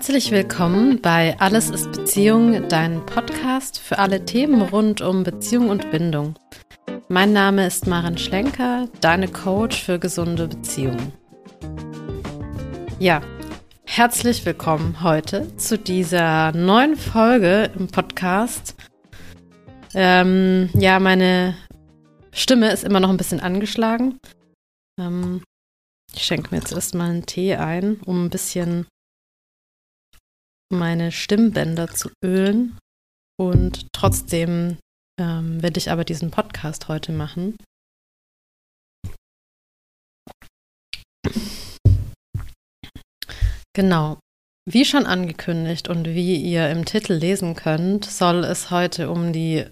Herzlich willkommen bei Alles ist Beziehung, dein Podcast für alle Themen rund um Beziehung und Bindung. Mein Name ist Maren Schlenker, deine Coach für gesunde Beziehungen. Ja, herzlich willkommen heute zu dieser neuen Folge im Podcast. Ähm, ja, meine Stimme ist immer noch ein bisschen angeschlagen. Ähm, ich schenke mir jetzt erstmal einen Tee ein, um ein bisschen meine Stimmbänder zu ölen. Und trotzdem ähm, werde ich aber diesen Podcast heute machen. Genau. Wie schon angekündigt und wie ihr im Titel lesen könnt, soll es heute um die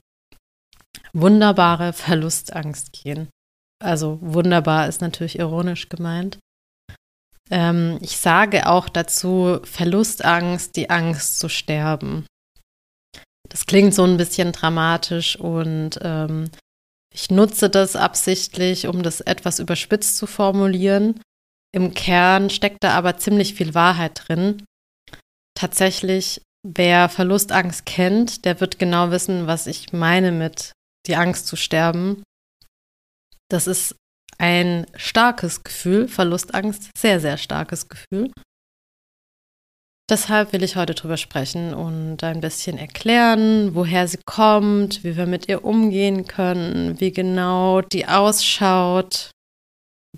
wunderbare Verlustangst gehen. Also wunderbar ist natürlich ironisch gemeint. Ähm, ich sage auch dazu Verlustangst, die Angst zu sterben. Das klingt so ein bisschen dramatisch und ähm, ich nutze das absichtlich, um das etwas überspitzt zu formulieren. Im Kern steckt da aber ziemlich viel Wahrheit drin. Tatsächlich, wer Verlustangst kennt, der wird genau wissen, was ich meine mit die Angst zu sterben. Das ist ein starkes Gefühl, Verlustangst, sehr, sehr starkes Gefühl. Deshalb will ich heute drüber sprechen und ein bisschen erklären, woher sie kommt, wie wir mit ihr umgehen können, wie genau die ausschaut,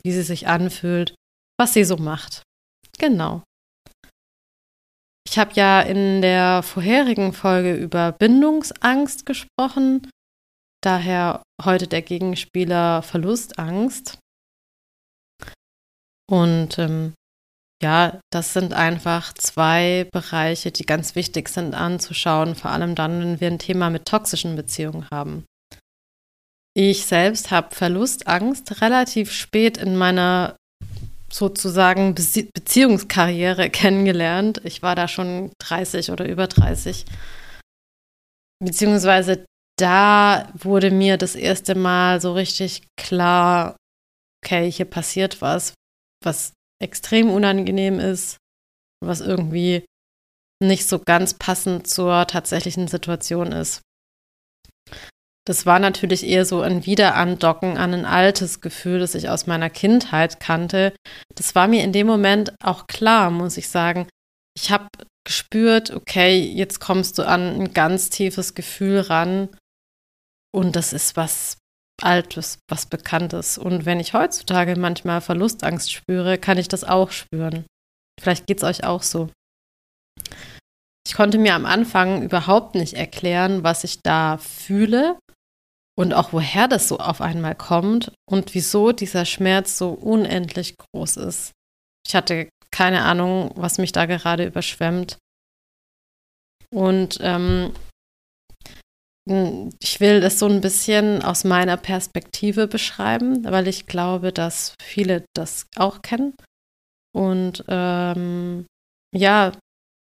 wie sie sich anfühlt, was sie so macht. Genau. Ich habe ja in der vorherigen Folge über Bindungsangst gesprochen Daher heute der Gegenspieler Verlustangst. Und ähm, ja, das sind einfach zwei Bereiche, die ganz wichtig sind anzuschauen, vor allem dann, wenn wir ein Thema mit toxischen Beziehungen haben. Ich selbst habe Verlustangst relativ spät in meiner sozusagen Be Beziehungskarriere kennengelernt. Ich war da schon 30 oder über 30. Beziehungsweise da wurde mir das erste Mal so richtig klar, okay, hier passiert was, was extrem unangenehm ist, was irgendwie nicht so ganz passend zur tatsächlichen Situation ist. Das war natürlich eher so ein Wiederandocken an ein altes Gefühl, das ich aus meiner Kindheit kannte. Das war mir in dem Moment auch klar, muss ich sagen. Ich habe gespürt, okay, jetzt kommst du an ein ganz tiefes Gefühl ran, und das ist was Altes, was Bekanntes. Und wenn ich heutzutage manchmal Verlustangst spüre, kann ich das auch spüren. Vielleicht geht es euch auch so. Ich konnte mir am Anfang überhaupt nicht erklären, was ich da fühle und auch woher das so auf einmal kommt und wieso dieser Schmerz so unendlich groß ist. Ich hatte keine Ahnung, was mich da gerade überschwemmt. Und ähm, hm, ich will das so ein bisschen aus meiner Perspektive beschreiben, weil ich glaube, dass viele das auch kennen. Und ähm, ja,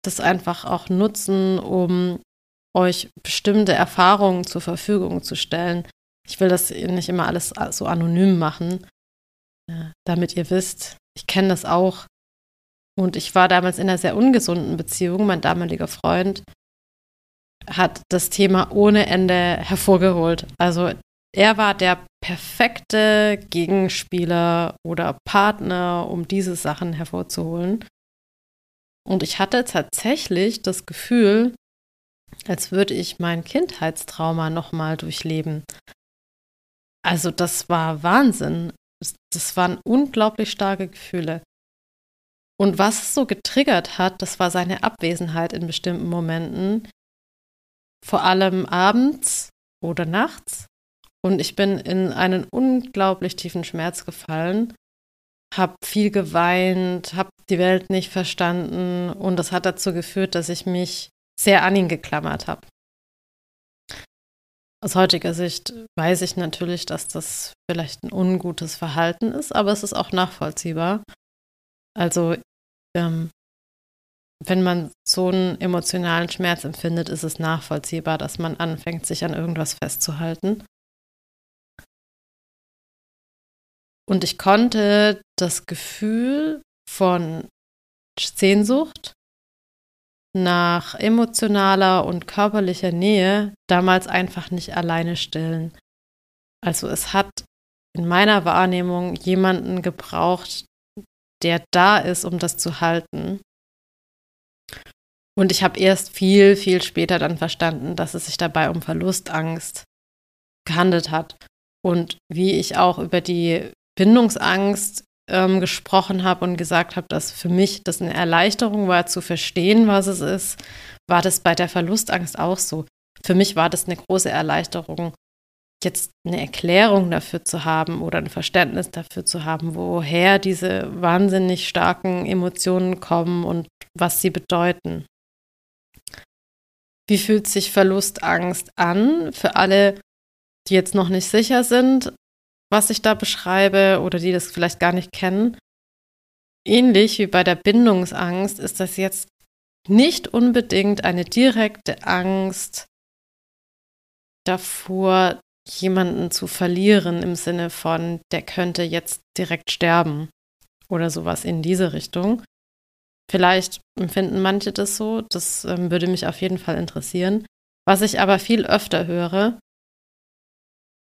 das einfach auch nutzen, um euch bestimmte Erfahrungen zur Verfügung zu stellen. Ich will das nicht immer alles so anonym machen, äh, damit ihr wisst, ich kenne das auch. Und ich war damals in einer sehr ungesunden Beziehung. Mein damaliger Freund hat das Thema ohne Ende hervorgeholt. Also er war der perfekte Gegenspieler oder Partner, um diese Sachen hervorzuholen. Und ich hatte tatsächlich das Gefühl, als würde ich mein Kindheitstrauma nochmal durchleben. Also das war Wahnsinn. Das waren unglaublich starke Gefühle. Und was es so getriggert hat, das war seine Abwesenheit in bestimmten Momenten, vor allem abends oder nachts. Und ich bin in einen unglaublich tiefen Schmerz gefallen, habe viel geweint, habe die Welt nicht verstanden und das hat dazu geführt, dass ich mich sehr an ihn geklammert habe. Aus heutiger Sicht weiß ich natürlich, dass das vielleicht ein ungutes Verhalten ist, aber es ist auch nachvollziehbar. Also ähm, wenn man so einen emotionalen Schmerz empfindet, ist es nachvollziehbar, dass man anfängt, sich an irgendwas festzuhalten. Und ich konnte das Gefühl von Sehnsucht nach emotionaler und körperlicher Nähe damals einfach nicht alleine stillen. Also es hat in meiner Wahrnehmung jemanden gebraucht, der da ist, um das zu halten. Und ich habe erst viel, viel später dann verstanden, dass es sich dabei um Verlustangst gehandelt hat. Und wie ich auch über die Bindungsangst ähm, gesprochen habe und gesagt habe, dass für mich das eine Erleichterung war, zu verstehen, was es ist, war das bei der Verlustangst auch so. Für mich war das eine große Erleichterung, jetzt eine Erklärung dafür zu haben oder ein Verständnis dafür zu haben, woher diese wahnsinnig starken Emotionen kommen und was sie bedeuten. Wie fühlt sich Verlustangst an für alle, die jetzt noch nicht sicher sind, was ich da beschreibe oder die das vielleicht gar nicht kennen? Ähnlich wie bei der Bindungsangst ist das jetzt nicht unbedingt eine direkte Angst davor, jemanden zu verlieren im Sinne von, der könnte jetzt direkt sterben oder sowas in diese Richtung, Vielleicht empfinden manche das so, das ähm, würde mich auf jeden Fall interessieren. Was ich aber viel öfter höre,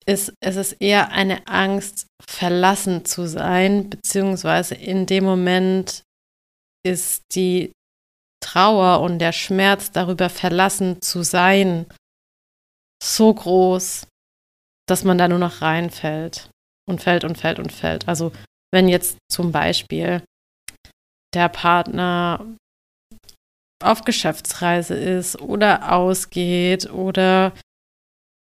ist, es ist eher eine Angst, verlassen zu sein, beziehungsweise in dem Moment ist die Trauer und der Schmerz darüber verlassen zu sein so groß, dass man da nur noch reinfällt und fällt und fällt und fällt. Also wenn jetzt zum Beispiel der Partner auf Geschäftsreise ist oder ausgeht oder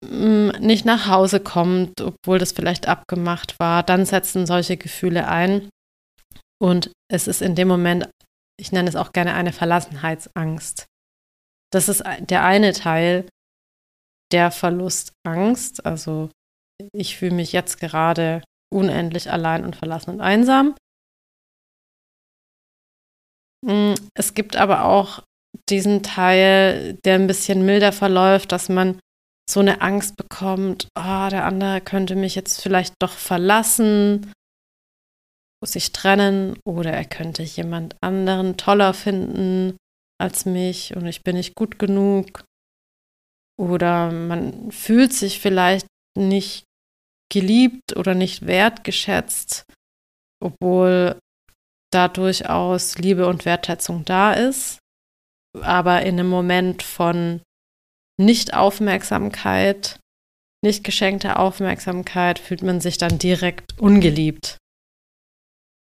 mm, nicht nach Hause kommt, obwohl das vielleicht abgemacht war, dann setzen solche Gefühle ein. Und es ist in dem Moment, ich nenne es auch gerne eine Verlassenheitsangst. Das ist der eine Teil der Verlustangst. Also ich fühle mich jetzt gerade unendlich allein und verlassen und einsam. Mm, es gibt aber auch diesen Teil, der ein bisschen milder verläuft, dass man so eine Angst bekommt, oh, der andere könnte mich jetzt vielleicht doch verlassen, sich trennen oder er könnte jemand anderen toller finden als mich und ich bin nicht gut genug. Oder man fühlt sich vielleicht nicht geliebt oder nicht wertgeschätzt, obwohl da durchaus Liebe und Wertschätzung da ist, aber in einem Moment von Nicht-Aufmerksamkeit, nicht geschenkter Aufmerksamkeit fühlt man sich dann direkt ungeliebt.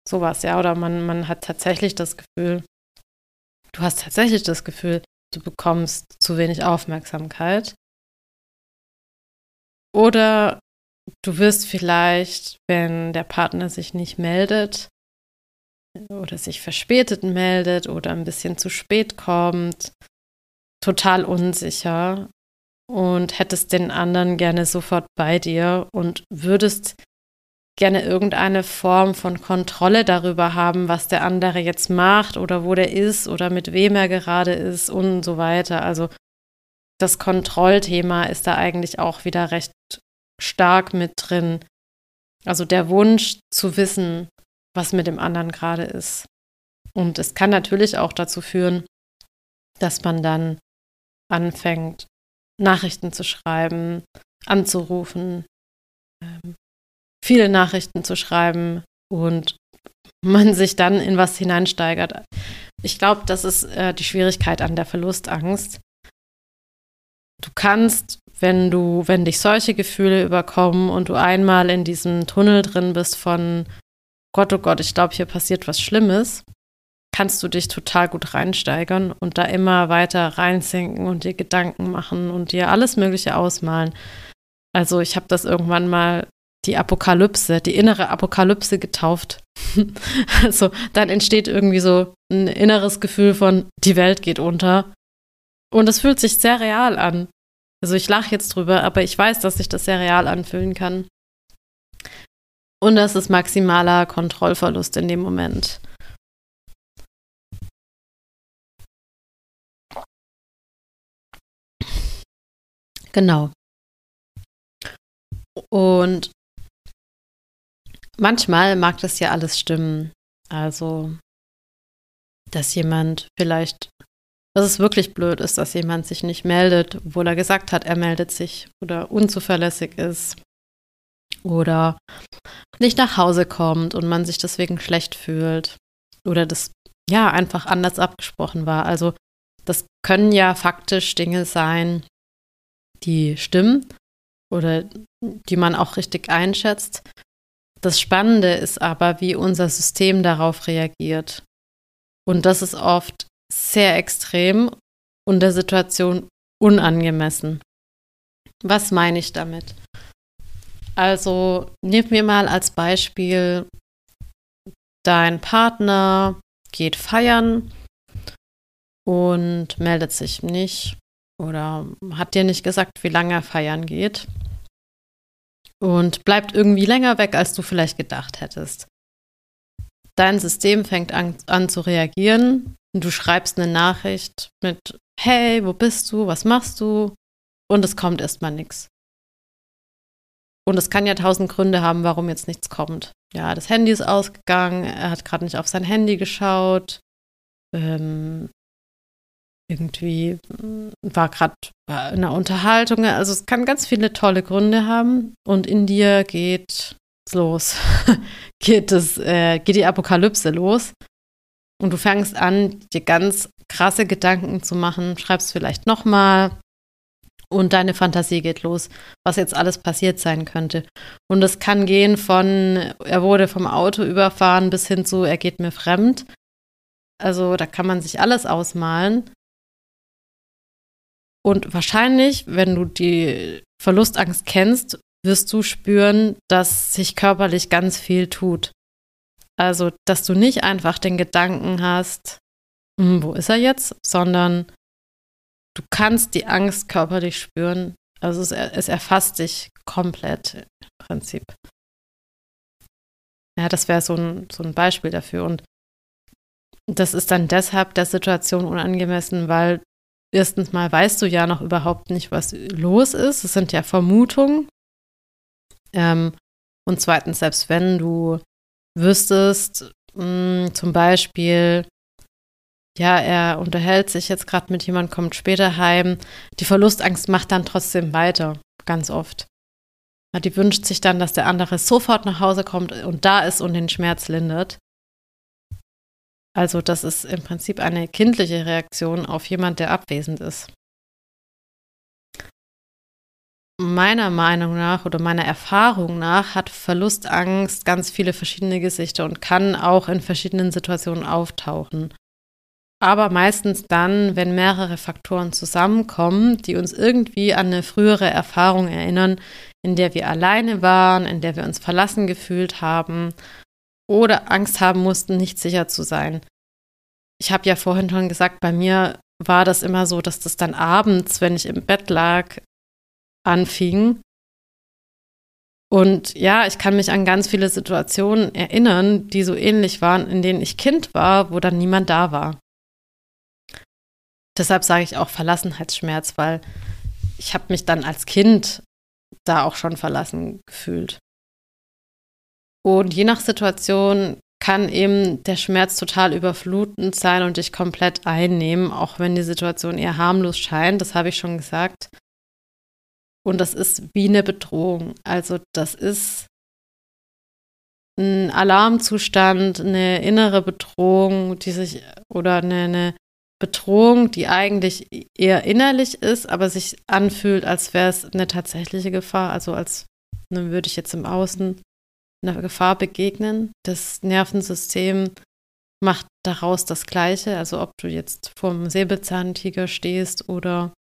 Sowas, ja, oder man, man hat tatsächlich das Gefühl, du hast tatsächlich das Gefühl, du bekommst zu wenig Aufmerksamkeit. Oder du wirst vielleicht, wenn der Partner sich nicht meldet, oder sich verspätet meldet oder ein bisschen zu spät kommt, total unsicher und hättest den anderen gerne sofort bei dir und würdest gerne irgendeine Form von Kontrolle darüber haben, was der andere jetzt macht oder wo der ist oder mit wem er gerade ist und so weiter. Also das Kontrollthema ist da eigentlich auch wieder recht stark mit drin. Also der Wunsch zu wissen, was mit dem anderen gerade ist. Und es kann natürlich auch dazu führen, dass man dann anfängt, Nachrichten zu schreiben, anzurufen, ähm, viele Nachrichten zu schreiben und man sich dann in was hineinsteigert. Ich glaube, das ist äh, die Schwierigkeit an der Verlustangst. Du kannst, wenn du, wenn dich solche Gefühle überkommen und du einmal in diesem Tunnel drin bist von Gott, oh Gott, ich glaube, hier passiert was Schlimmes, kannst du dich total gut reinsteigern und da immer weiter reinsinken und dir Gedanken machen und dir alles Mögliche ausmalen. Also ich habe das irgendwann mal die Apokalypse, die innere Apokalypse getauft. also dann entsteht irgendwie so ein inneres Gefühl von, die Welt geht unter. Und es fühlt sich sehr real an. Also ich lache jetzt drüber, aber ich weiß, dass sich das sehr real anfühlen kann. Und das ist maximaler Kontrollverlust in dem Moment. Genau. Und manchmal mag das ja alles stimmen. Also, dass jemand vielleicht dass es wirklich blöd ist, dass jemand sich nicht meldet, obwohl er gesagt hat, er meldet sich oder unzuverlässig ist oder nicht nach Hause kommt und man sich deswegen schlecht fühlt oder das ja einfach anders abgesprochen war. Also das können ja faktisch Dinge sein, die stimmen oder die man auch richtig einschätzt. Das Spannende ist aber, wie unser System darauf reagiert. Und das ist oft sehr extrem und der Situation unangemessen. Was meine ich damit? Also, nimm mir mal als Beispiel, dein Partner geht feiern und meldet sich nicht oder hat dir nicht gesagt, wie lange er feiern geht und bleibt irgendwie länger weg, als du vielleicht gedacht hättest. Dein System fängt an, an zu reagieren und du schreibst eine Nachricht mit Hey, wo bist du? Was machst du? Und es kommt erstmal nichts. Und es kann ja tausend Gründe haben, warum jetzt nichts kommt. Ja, das Handy ist ausgegangen, er hat gerade nicht auf sein Handy geschaut, ähm, irgendwie mm, war gerade in einer Unterhaltung. Also es kann ganz viele tolle Gründe haben. Und in dir geht es los, geht, es, äh, geht die Apokalypse los. Und du fängst an, dir ganz krasse Gedanken zu machen, schreibst vielleicht nochmal und deine Fantasie geht los, was jetzt alles passiert sein könnte. Und es kann gehen von, er wurde vom Auto überfahren bis hin zu, er geht mir fremd. Also da kann man sich alles ausmalen. Und wahrscheinlich, wenn du die Verlustangst kennst, wirst du spüren, dass sich körperlich ganz viel tut. Also, dass du nicht einfach den Gedanken hast, hm, wo ist er jetzt, sondern du kannst die Angst körperlich spüren. Also es, es erfasst dich komplett im Prinzip. Ja, das wäre so ein, so ein Beispiel dafür. Und das ist dann deshalb der Situation unangemessen, weil erstens mal weißt du ja noch überhaupt nicht, was los ist. Es sind ja Vermutungen. Ähm, und zweitens, selbst wenn du wüsstest, mh, hm, zum Beispiel, ja, er unterhält sich jetzt gerade mit jemandem, kommt später heim, die Verlustangst macht dann trotzdem weiter, ganz oft. Die wünscht sich dann, dass der andere sofort nach Hause kommt und da ist und den Schmerz lindert. Also das ist im Prinzip eine kindliche Reaktion auf jemand, der abwesend ist. Meiner Meinung nach oder meiner Erfahrung nach hat Verlustangst ganz viele verschiedene Gesichter und kann auch in verschiedenen Situationen auftauchen. Aber meistens dann, wenn mehrere Faktoren zusammenkommen, die uns irgendwie an eine frühere Erfahrung erinnern, in der wir alleine waren, in der wir uns verlassen gefühlt haben oder Angst haben mussten, nicht sicher zu sein. Ich habe ja vorhin schon gesagt, bei mir war das immer so, dass das dann abends, wenn ich im Bett lag, anfing. Und ja, ich kann mich an ganz viele Situationen erinnern, die so ähnlich waren, in denen ich Kind war, wo dann niemand da war. Deshalb sage ich auch Verlassenheitsschmerz, weil ich habe mich dann als Kind da auch schon verlassen gefühlt. Und je nach Situation kann eben der Schmerz total überflutend sein und dich komplett einnehmen, auch wenn die Situation eher harmlos scheint. Das habe ich schon gesagt. Und das ist wie eine Bedrohung. Also das ist ein Alarmzustand, eine innere Bedrohung, die sich oder eine, eine Bedrohung, die eigentlich eher innerlich ist, aber sich anfühlt, als wäre es eine tatsächliche Gefahr. Also als ne, würde ich jetzt im Außen einer Gefahr begegnen. Das Nervensystem macht daraus das Gleiche. Also ob du jetzt vor einem Säbelzahntiger stehst oder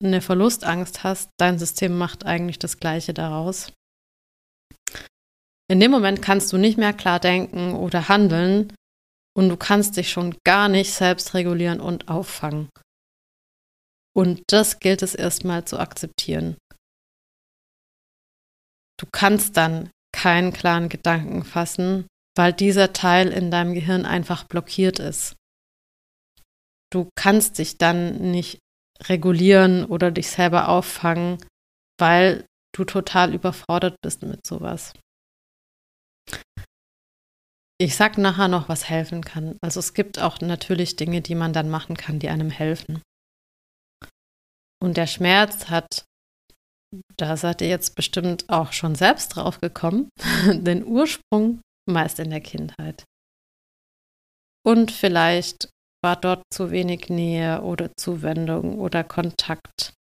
eine Verlustangst hast, dein System macht eigentlich das Gleiche daraus. In dem Moment kannst du nicht mehr klar denken oder handeln und du kannst dich schon gar nicht selbst regulieren und auffangen. Und das gilt es erstmal zu akzeptieren. Du kannst dann keinen klaren Gedanken fassen, weil dieser Teil in deinem Gehirn einfach blockiert ist. Du kannst dich dann nicht regulieren oder dich selber auffangen, weil du total überfordert bist mit sowas. Ich sag nachher noch, was helfen kann. Also es gibt auch natürlich Dinge, die man dann machen kann, die einem helfen. Und der Schmerz hat, da seid ihr jetzt bestimmt auch schon selbst drauf gekommen, den Ursprung meist in der Kindheit. Und vielleicht war dort zu wenig Nähe oder Zuwendung oder Kontakt.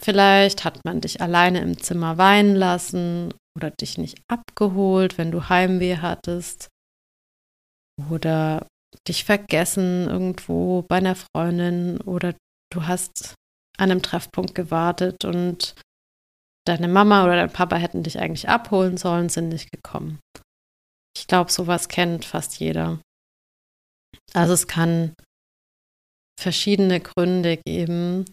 Vielleicht hat man dich alleine im Zimmer weinen lassen oder dich nicht abgeholt, wenn du Heimweh hattest. Oder dich vergessen irgendwo bei einer Freundin oder du hast an einem Treffpunkt gewartet und deine Mama oder dein Papa hätten dich eigentlich abholen sollen, sind nicht gekommen. Ich glaube, sowas kennt fast jeder. Also es kann verschiedene Gründe geben,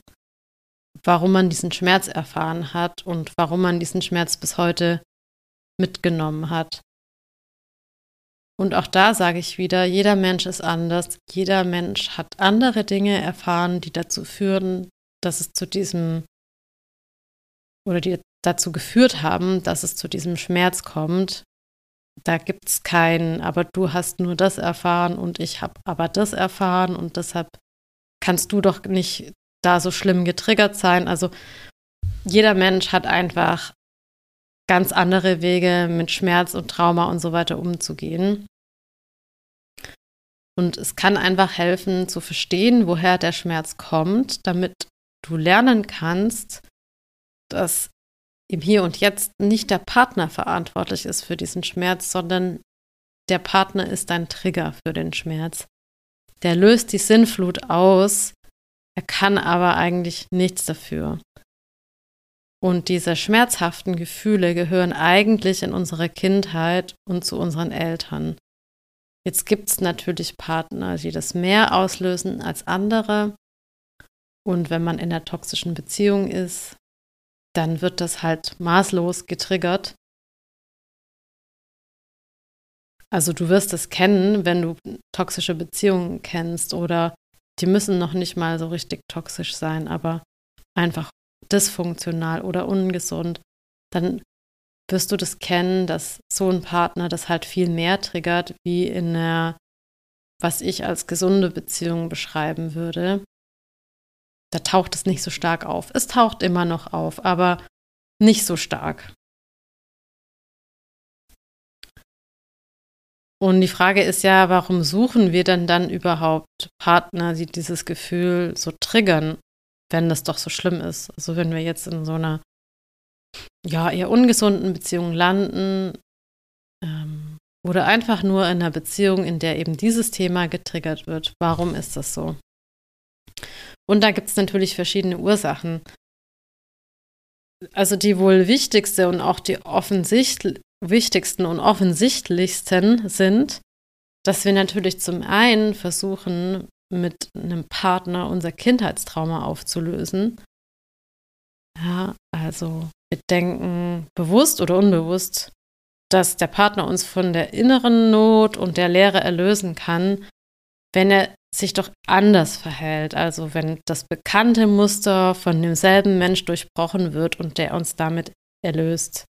warum man diesen Schmerz erfahren hat und warum man diesen Schmerz bis heute mitgenommen hat. Und auch da sage ich wieder, jeder Mensch ist anders. Jeder Mensch hat andere Dinge erfahren, die dazu führen, dass es zu diesem oder die dazu geführt haben, dass es zu diesem Schmerz kommt. Da gibt es keinen, aber du hast nur das erfahren und ich habe aber das erfahren und deshalb kannst du doch nicht da so schlimm getriggert sein. Also jeder Mensch hat einfach ganz andere Wege mit Schmerz und Trauma und so weiter umzugehen. Und es kann einfach helfen zu verstehen, woher der Schmerz kommt, damit du lernen kannst, dass im Hier und Jetzt nicht der Partner verantwortlich ist für diesen Schmerz, sondern der Partner ist dein Trigger für den Schmerz. Der löst die Sinnflut aus, er kann aber eigentlich nichts dafür. Und diese schmerzhaften Gefühle gehören eigentlich in unsere Kindheit und zu unseren Eltern. Jetzt gibt es natürlich Partner, die das mehr auslösen als andere. Und wenn man in einer toxischen Beziehung ist, dann wird das halt maßlos getriggert. Also du wirst es kennen, wenn du toxische Beziehungen kennst oder die müssen noch nicht mal so richtig toxisch sein, aber einfach dysfunktional oder ungesund, dann wirst du das kennen, dass so ein Partner das halt viel mehr triggert, wie in einer, was ich als gesunde Beziehung beschreiben würde. Da taucht es nicht so stark auf. Es taucht immer noch auf, aber nicht so stark. Und die Frage ist ja, warum suchen wir denn dann überhaupt Partner, die dieses Gefühl so triggern, wenn das doch so schlimm ist? Also wenn wir jetzt in so einer ja eher ungesunden Beziehung landen ähm, oder einfach nur in einer Beziehung, in der eben dieses Thema getriggert wird. Warum ist das so? Und da gibt es natürlich verschiedene Ursachen. Also die wohl wichtigste und auch die wichtigsten und offensichtlichsten sind, dass wir natürlich zum einen versuchen, mit einem Partner unser Kindheitstrauma aufzulösen. Ja, also wir denken bewusst oder unbewusst, dass der Partner uns von der inneren Not und der Leere erlösen kann, wenn er sich doch anders verhält. Also wenn das bekannte Muster von demselben Mensch durchbrochen wird und der uns damit erlöst.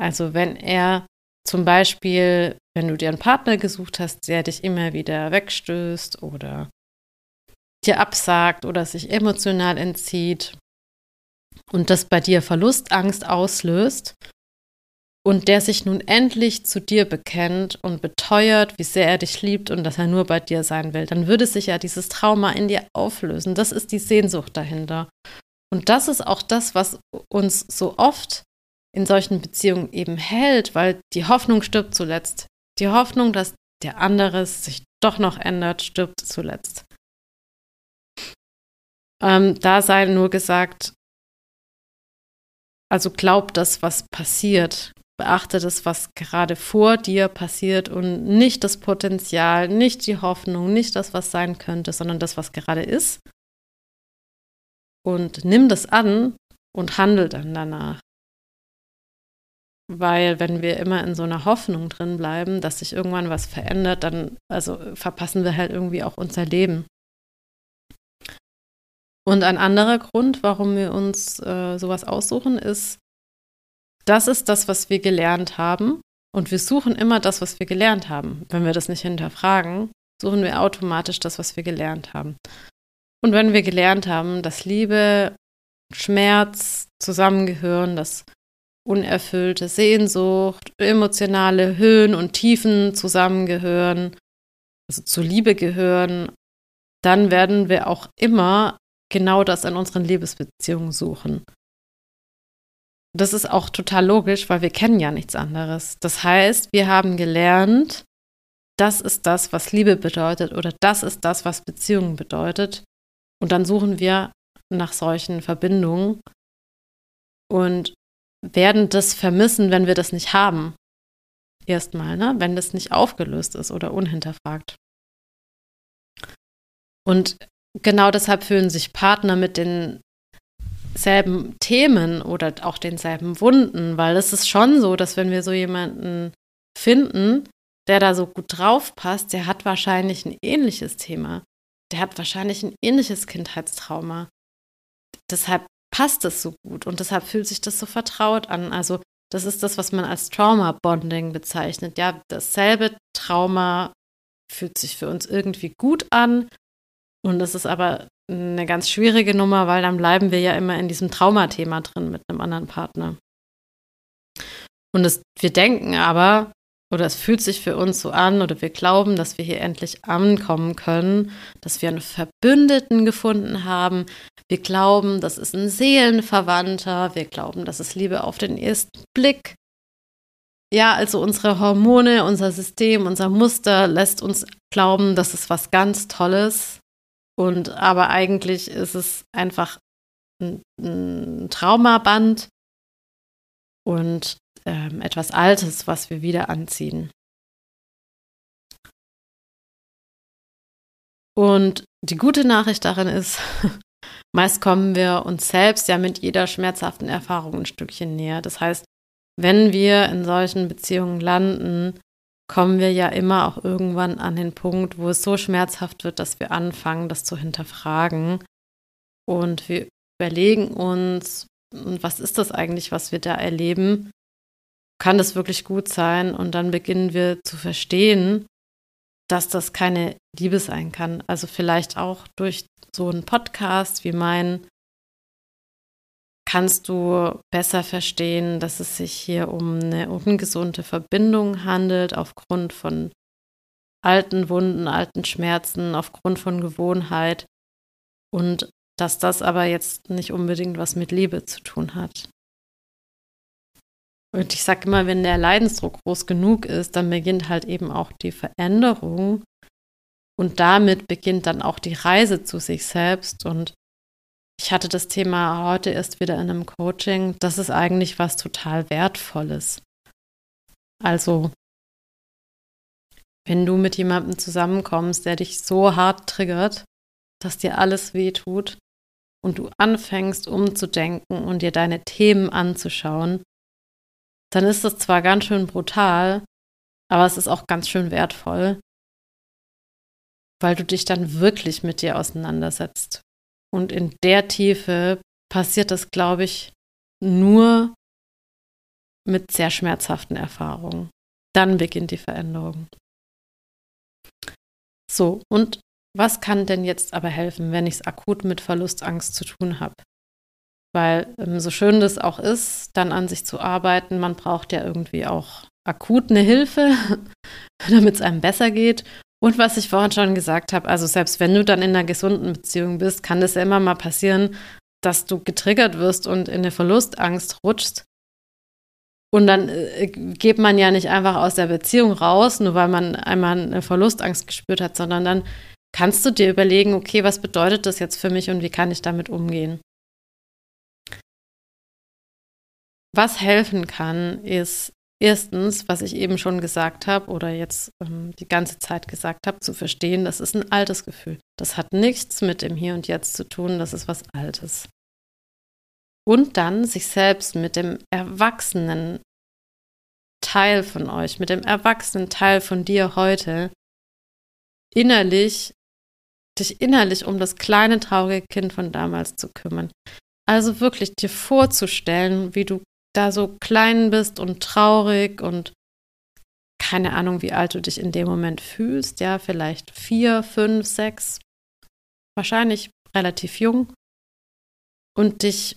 Also wenn er zum Beispiel, wenn du dir einen Partner gesucht hast, der dich immer wieder wegstößt oder dir absagt oder sich emotional entzieht und das bei dir Verlustangst auslöst und der sich nun endlich zu dir bekennt und beteuert, wie sehr er dich liebt und dass er nur bei dir sein will, dann würde sich ja dieses Trauma in dir auflösen. Das ist die Sehnsucht dahinter. Und das ist auch das, was uns so oft in solchen Beziehungen eben hält, weil die Hoffnung stirbt zuletzt. Die Hoffnung, dass der andere sich doch noch ändert, stirbt zuletzt. Ähm, da sei nur gesagt, also glaub das, was passiert. Beachte das, was gerade vor dir passiert und nicht das Potenzial, nicht die Hoffnung, nicht das, was sein könnte, sondern das, was gerade ist. Und nimm das an und handel dann danach. Weil wenn wir immer in so einer Hoffnung drin bleiben, dass sich irgendwann was verändert, dann also verpassen wir halt irgendwie auch unser Leben. Und ein anderer Grund, warum wir uns äh, sowas aussuchen, ist, das ist das, was wir gelernt haben. Und wir suchen immer das, was wir gelernt haben. Wenn wir das nicht hinterfragen, suchen wir automatisch das, was wir gelernt haben. Und wenn wir gelernt haben, dass Liebe, Schmerz zusammengehören, dass unerfüllte Sehnsucht, emotionale Höhen und Tiefen zusammengehören, also zur Liebe gehören, dann werden wir auch immer genau das in unseren Liebesbeziehungen suchen. Das ist auch total logisch, weil wir kennen ja nichts anderes. Das heißt, wir haben gelernt, das ist das, was Liebe bedeutet oder das ist das, was Beziehungen bedeutet. Und dann suchen wir nach solchen Verbindungen und werden das vermissen, wenn wir das nicht haben. Erstmal, ne? wenn das nicht aufgelöst ist oder unhinterfragt. Und genau deshalb fühlen sich Partner mit denselben Themen oder auch denselben Wunden, weil es ist schon so, dass wenn wir so jemanden finden, der da so gut drauf passt, der hat wahrscheinlich ein ähnliches Thema. Der hat wahrscheinlich ein ähnliches Kindheitstrauma. Deshalb passt es so gut und deshalb fühlt sich das so vertraut an. Also das ist das, was man als Trauma-Bonding bezeichnet. Ja, dasselbe Trauma fühlt sich für uns irgendwie gut an und das ist aber eine ganz schwierige Nummer, weil dann bleiben wir ja immer in diesem Traumathema drin mit einem anderen Partner. Und es, wir denken aber, oder es fühlt sich für uns so an, oder wir glauben, dass wir hier endlich ankommen können, dass wir einen Verbündeten gefunden haben. Wir glauben, das ist ein Seelenverwandter. Wir glauben, das ist Liebe auf den ersten Blick. Ja, also unsere Hormone, unser System, unser Muster lässt uns glauben, das ist was ganz Tolles. Und aber eigentlich ist es einfach ein, ein Traumaband und ähm, etwas Altes, was wir wieder anziehen. Und die gute Nachricht darin ist, meist kommen wir uns selbst ja mit jeder schmerzhaften Erfahrung ein Stückchen näher. Das heißt, wenn wir in solchen Beziehungen landen, kommen wir ja immer auch irgendwann an den Punkt, wo es so schmerzhaft wird, dass wir anfangen, das zu hinterfragen. Und wir überlegen uns, was ist das eigentlich, was wir da erleben? Kann das wirklich gut sein? Und dann beginnen wir zu verstehen, dass das keine Liebe sein kann. Also vielleicht auch durch so einen Podcast wie meinen kannst du besser verstehen, dass es sich hier um eine ungesunde Verbindung handelt, aufgrund von alten Wunden, alten Schmerzen, aufgrund von Gewohnheit? Und dass das aber jetzt nicht unbedingt was mit Liebe zu tun hat. Und ich sage immer, wenn der Leidensdruck groß genug ist, dann beginnt halt eben auch die Veränderung. Und damit beginnt dann auch die Reise zu sich selbst. Und ich hatte das Thema heute erst wieder in einem Coaching. Das ist eigentlich was total Wertvolles. Also, wenn du mit jemandem zusammenkommst, der dich so hart triggert, dass dir alles wehtut und du anfängst umzudenken und dir deine Themen anzuschauen, dann ist das zwar ganz schön brutal, aber es ist auch ganz schön wertvoll, weil du dich dann wirklich mit dir auseinandersetzt und in der Tiefe passiert das, glaube ich, nur mit sehr schmerzhaften Erfahrungen. Dann beginnt die Veränderung. So, und was kann denn jetzt aber helfen, wenn ich es akut mit Verlustangst zu tun habe? Weil ähm, so schön das auch ist, dann an sich zu arbeiten, man braucht ja irgendwie auch akut eine Hilfe, damit es einem besser geht. Und was ich vorhin schon gesagt habe, also selbst wenn du dann in einer gesunden Beziehung bist, kann es ja immer mal passieren, dass du getriggert wirst und in eine Verlustangst rutschst. Und dann äh, geht man ja nicht einfach aus der Beziehung raus, nur weil man einmal eine Verlustangst gespürt hat, sondern dann kannst du dir überlegen, okay, was bedeutet das jetzt für mich und wie kann ich damit umgehen? Was helfen kann, ist Erstens, was ich eben schon gesagt habe oder jetzt ähm, die ganze Zeit gesagt habe, zu verstehen, das ist ein altes Gefühl. Das hat nichts mit dem Hier und Jetzt zu tun, das ist was Altes. Und dann sich selbst mit dem erwachsenen Teil von euch, mit dem erwachsenen Teil von dir heute innerlich, dich innerlich um das kleine traurige Kind von damals zu kümmern. Also wirklich dir vorzustellen, wie du da so klein bist und traurig und keine Ahnung, wie alt du dich in dem Moment fühlst, ja, vielleicht vier, fünf, sechs, wahrscheinlich relativ jung. Und dich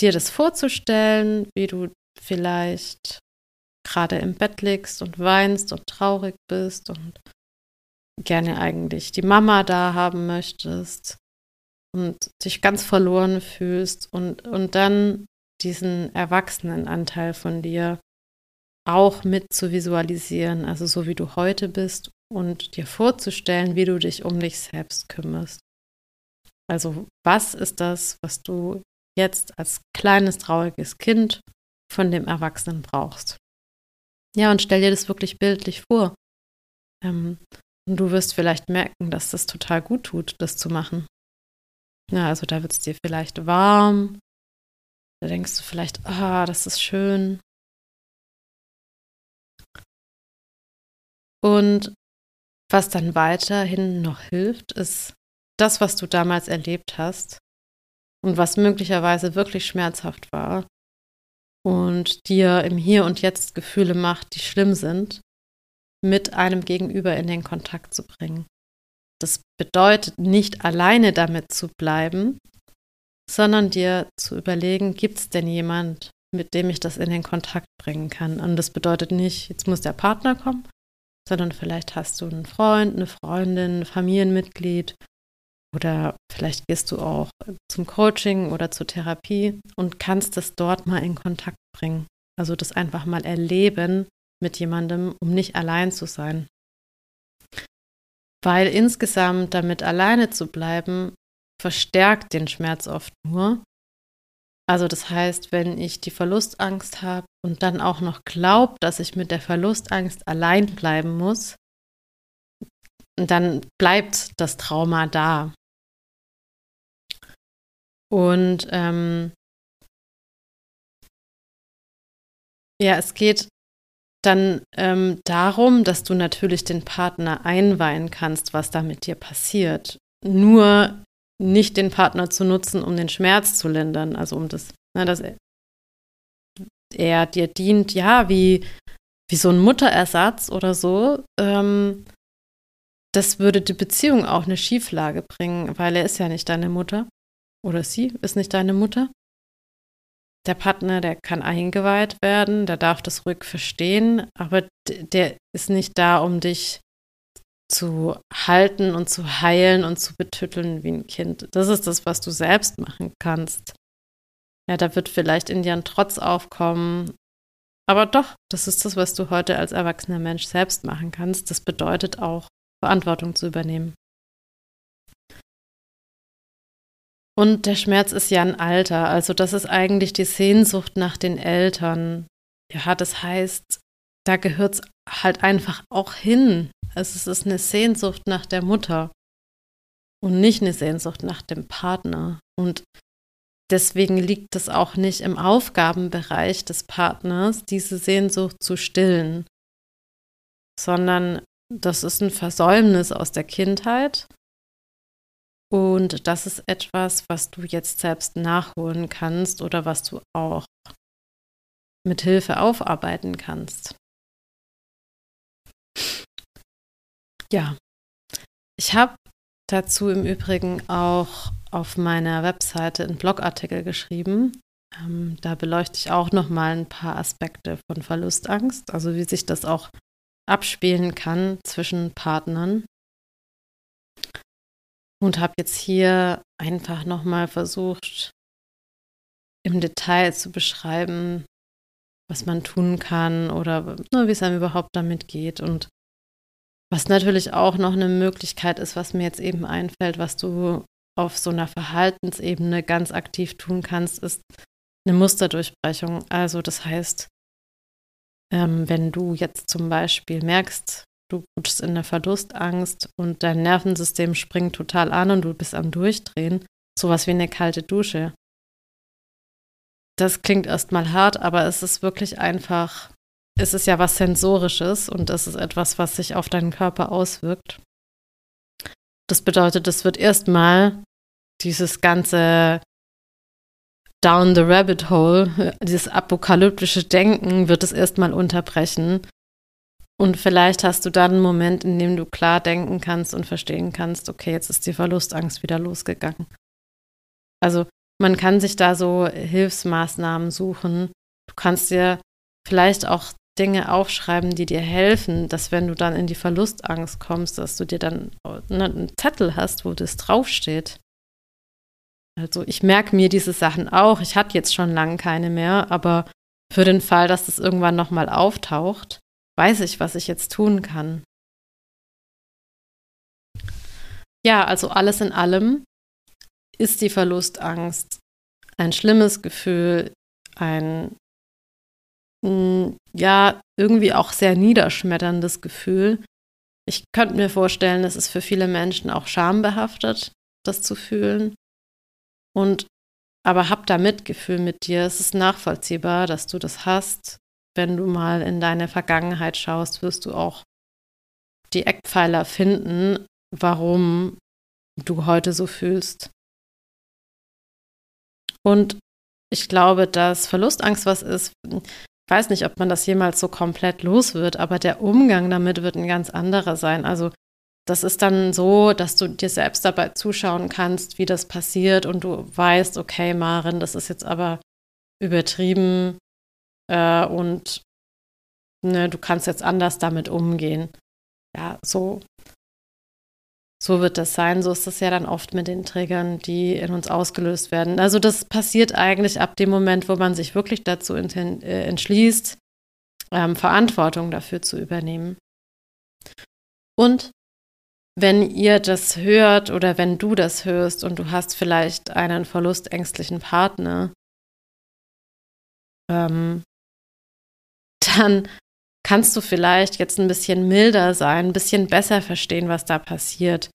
dir das vorzustellen, wie du vielleicht gerade im Bett liegst und weinst und traurig bist und gerne eigentlich die Mama da haben möchtest und dich ganz verloren fühlst und, und dann diesen Erwachsenenanteil von dir auch mit zu visualisieren, also so wie du heute bist und dir vorzustellen, wie du dich um dich selbst kümmerst. Also was ist das, was du jetzt als kleines trauriges Kind von dem Erwachsenen brauchst? Ja, und stell dir das wirklich bildlich vor. Ähm, und du wirst vielleicht merken, dass das total gut tut, das zu machen. Ja, also da wird es dir vielleicht warm. Da denkst du vielleicht, ah, das ist schön. Und was dann weiterhin noch hilft, ist das, was du damals erlebt hast und was möglicherweise wirklich schmerzhaft war und dir im Hier und Jetzt Gefühle macht, die schlimm sind, mit einem Gegenüber in den Kontakt zu bringen. Das bedeutet nicht alleine damit zu bleiben, sondern dir zu überlegen, gibt es denn jemand, mit dem ich das in den Kontakt bringen kann? Und das bedeutet nicht, jetzt muss der Partner kommen, sondern vielleicht hast du einen Freund, eine Freundin, ein Familienmitglied oder vielleicht gehst du auch zum Coaching oder zur Therapie und kannst das dort mal in Kontakt bringen. Also das einfach mal erleben, mit jemandem, um nicht allein zu sein. Weil insgesamt damit alleine zu bleiben, verstärkt den Schmerz oft nur. Also das heißt, wenn ich die Verlustangst habe und dann auch noch glaube, dass ich mit der Verlustangst allein bleiben muss, dann bleibt das Trauma da. Und ähm, ja, es geht dann ähm, darum, dass du natürlich den Partner einweihen kannst, was da mit dir passiert. Nur nicht den Partner zu nutzen, um den Schmerz zu lindern, also um das, ne, dass er, dir dient, ja, wie, wie so ein Mutterersatz oder so. Ähm, das würde die Beziehung auch eine Schieflage bringen, weil er ist ja nicht deine Mutter. Oder sie ist nicht deine Mutter der Partner, der kann eingeweiht werden, der darf das ruhig verstehen, aber der ist nicht da, um dich zu halten und zu heilen und zu betütteln wie ein Kind. Das ist das, was du selbst machen kannst. Ja, da wird vielleicht in dir ein Trotz aufkommen, aber doch, das ist das, was du heute als erwachsener Mensch selbst machen kannst. Das bedeutet auch, Verantwortung zu übernehmen. Und der Schmerz ist ja ein Alter. Also das ist eigentlich die Sehnsucht nach den Eltern. Ja, das heißt, da gehört es halt einfach auch hin. Also es ist eine Sehnsucht nach der Mutter und nicht eine Sehnsucht nach dem Partner. Und deswegen liegt es auch nicht im Aufgabenbereich des Partners, diese Sehnsucht zu stillen, sondern das ist ein Versäumnis aus der Kindheit und das ist etwas, was du jetzt selbst nachholen kannst oder was du auch mit Hilfe aufarbeiten kannst. Ja, ich habe dazu im Übrigen auch auf meiner Webseite einen Blogartikel geschrieben. Ähm, da beleuchte ich auch noch mal ein paar Aspekte von Verlustangst, also wie sich das auch abspielen kann zwischen Partnern und habe jetzt hier einfach nochmal versucht, im Detail zu beschreiben, was man tun kann oder ne, wie es einem überhaupt damit geht. Und was natürlich auch noch eine Möglichkeit ist, was mir jetzt eben einfällt, was du auf so einer Verhaltensebene ganz aktiv tun kannst, ist eine Musterdurchbrechung. Also das heißt, ähm, wenn du jetzt zum Beispiel merkst, du rutschst in der Verlustangst und dein Nervensystem springt total an und du bist am Durchdrehen. Sowas wie eine kalte Dusche. Das klingt erstmal hart, aber es ist wirklich einfach, es ist ja was Sensorisches und das ist etwas, was sich auf deinen Körper auswirkt. Das bedeutet, es wird erstmal dieses ganze Down the Rabbit Hole, dieses apokalyptische Denken wird es erstmal unterbrechen Und vielleicht hast du dann einen Moment, in dem du klar denken kannst und verstehen kannst, okay, jetzt ist die Verlustangst wieder losgegangen. Also man kann sich da so Hilfsmaßnahmen suchen. Du kannst dir vielleicht auch Dinge aufschreiben, die dir helfen, dass wenn du dann in die Verlustangst kommst, dass du dir dann ne, einen Zettel hast, wo das draufsteht. Also ich merke mir diese Sachen auch. Ich hatte jetzt schon lange keine mehr, aber für den Fall, dass das irgendwann nochmal auftaucht, weiß ich, was ich jetzt tun kann. Ja, also alles in allem ist die Verlustangst ein schlimmes Gefühl, ein hm, ja, irgendwie auch sehr niederschmetterndes Gefühl. Ich könnte mir vorstellen, es ist für viele Menschen auch schambehaftet, das zu fühlen. Und aber hab da Mitgefühl mit dir. Es ist nachvollziehbar, dass du das hast. Wenn du mal in deine Vergangenheit schaust, wirst du auch die Eckpfeiler finden, warum du heute so fühlst. Und ich glaube, dass Verlustangst was ist. Ich weiß nicht, ob man das jemals so komplett los wird, aber der Umgang damit wird ein ganz anderer sein. Also das ist dann so, dass du dir selbst dabei zuschauen kannst, wie das passiert und du weißt, okay, Marin, das ist jetzt aber übertrieben äh, und ne, du kannst jetzt anders damit umgehen. Ja, so so wird das sein. So ist das ja dann oft mit den Triggern, die in uns ausgelöst werden. Also das passiert eigentlich ab dem Moment, wo man sich wirklich dazu äh, entschließt, ähm, Verantwortung dafür zu übernehmen. Und wenn ihr das hört oder wenn du das hörst und du hast vielleicht einen verlustängstlichen Partner, ähm, dann kannst du vielleicht jetzt ein bisschen milder sein, ein bisschen besser verstehen, was da passiert.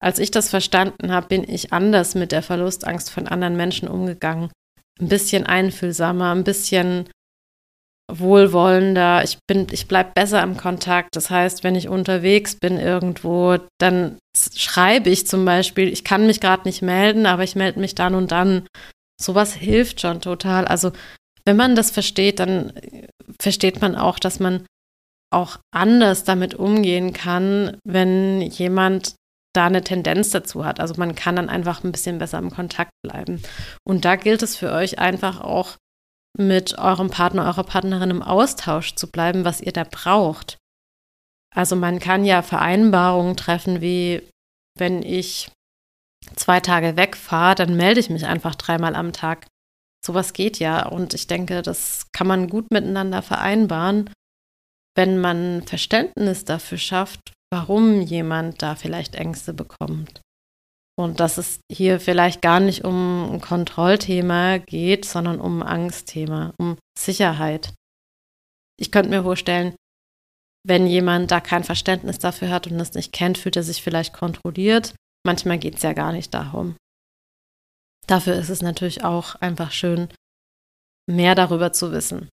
Als ich das verstanden habe, bin ich anders mit der Verlustangst von anderen Menschen umgegangen. Ein bisschen einfühlsamer, ein bisschen wohlwollender. Ich bin, ich bleibe besser im Kontakt. Das heißt, wenn ich unterwegs bin irgendwo, dann schreibe ich zum Beispiel, ich kann mich gerade nicht melden, aber ich melde mich dann und dann. Sowas hilft schon total. Also wenn man das versteht, dann versteht man auch, dass man auch anders damit umgehen kann, wenn jemand da eine Tendenz dazu hat. Also man kann dann einfach ein bisschen besser im Kontakt bleiben. Und da gilt es für euch einfach auch mit eurem Partner, eurer Partnerin im Austausch zu bleiben, was ihr da braucht. Also man kann ja Vereinbarungen treffen, wie wenn ich zwei Tage wegfahre, dann melde ich mich einfach dreimal am Tag sowas geht ja. Und ich denke, das kann man gut miteinander vereinbaren, wenn man Verständnis dafür schafft, warum jemand da vielleicht Ängste bekommt. Und dass es hier vielleicht gar nicht um ein Kontrollthema geht, sondern um ein Angstthema, um Sicherheit. Ich könnte mir vorstellen, wenn jemand da kein Verständnis dafür hat und es nicht kennt, fühlt er sich vielleicht kontrolliert. Manchmal geht es ja gar nicht darum. Dafür ist es natürlich auch einfach schön, mehr darüber zu wissen.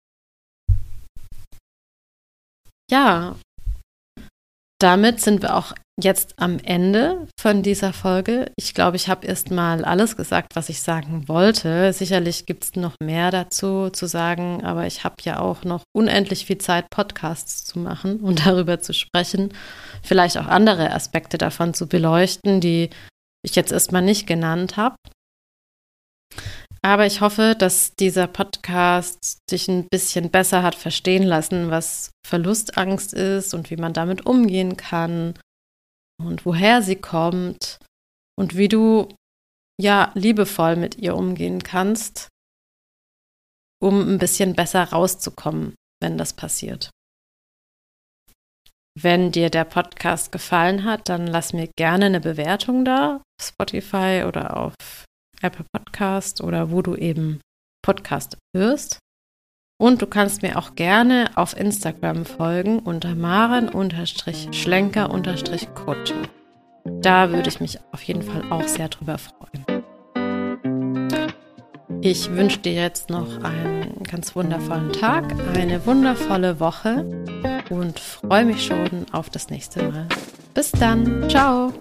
Ja, damit sind wir auch jetzt am Ende von dieser Folge. Ich glaube, ich habe erst mal alles gesagt, was ich sagen wollte. Sicherlich gibt es noch mehr dazu zu sagen, aber ich habe ja auch noch unendlich viel Zeit, Podcasts zu machen und darüber zu sprechen. Vielleicht auch andere Aspekte davon zu beleuchten, die ich jetzt erstmal nicht genannt habe. Aber ich hoffe, dass dieser Podcast dich ein bisschen besser hat verstehen lassen, was Verlustangst ist und wie man damit umgehen kann und woher sie kommt und wie du ja liebevoll mit ihr umgehen kannst, um ein bisschen besser rauszukommen, wenn das passiert. Wenn dir der Podcast gefallen hat, dann lass mir gerne eine Bewertung da, Spotify oder auf Apple Podcast oder wo du eben Podcast hörst. Und du kannst mir auch gerne auf Instagram folgen unter maren-schlenker-coaching. Da würde ich mich auf jeden Fall auch sehr drüber freuen. Ich wünsche dir jetzt noch einen ganz wundervollen Tag, eine wundervolle Woche und freue mich schon auf das nächste Mal. Bis dann. Ciao.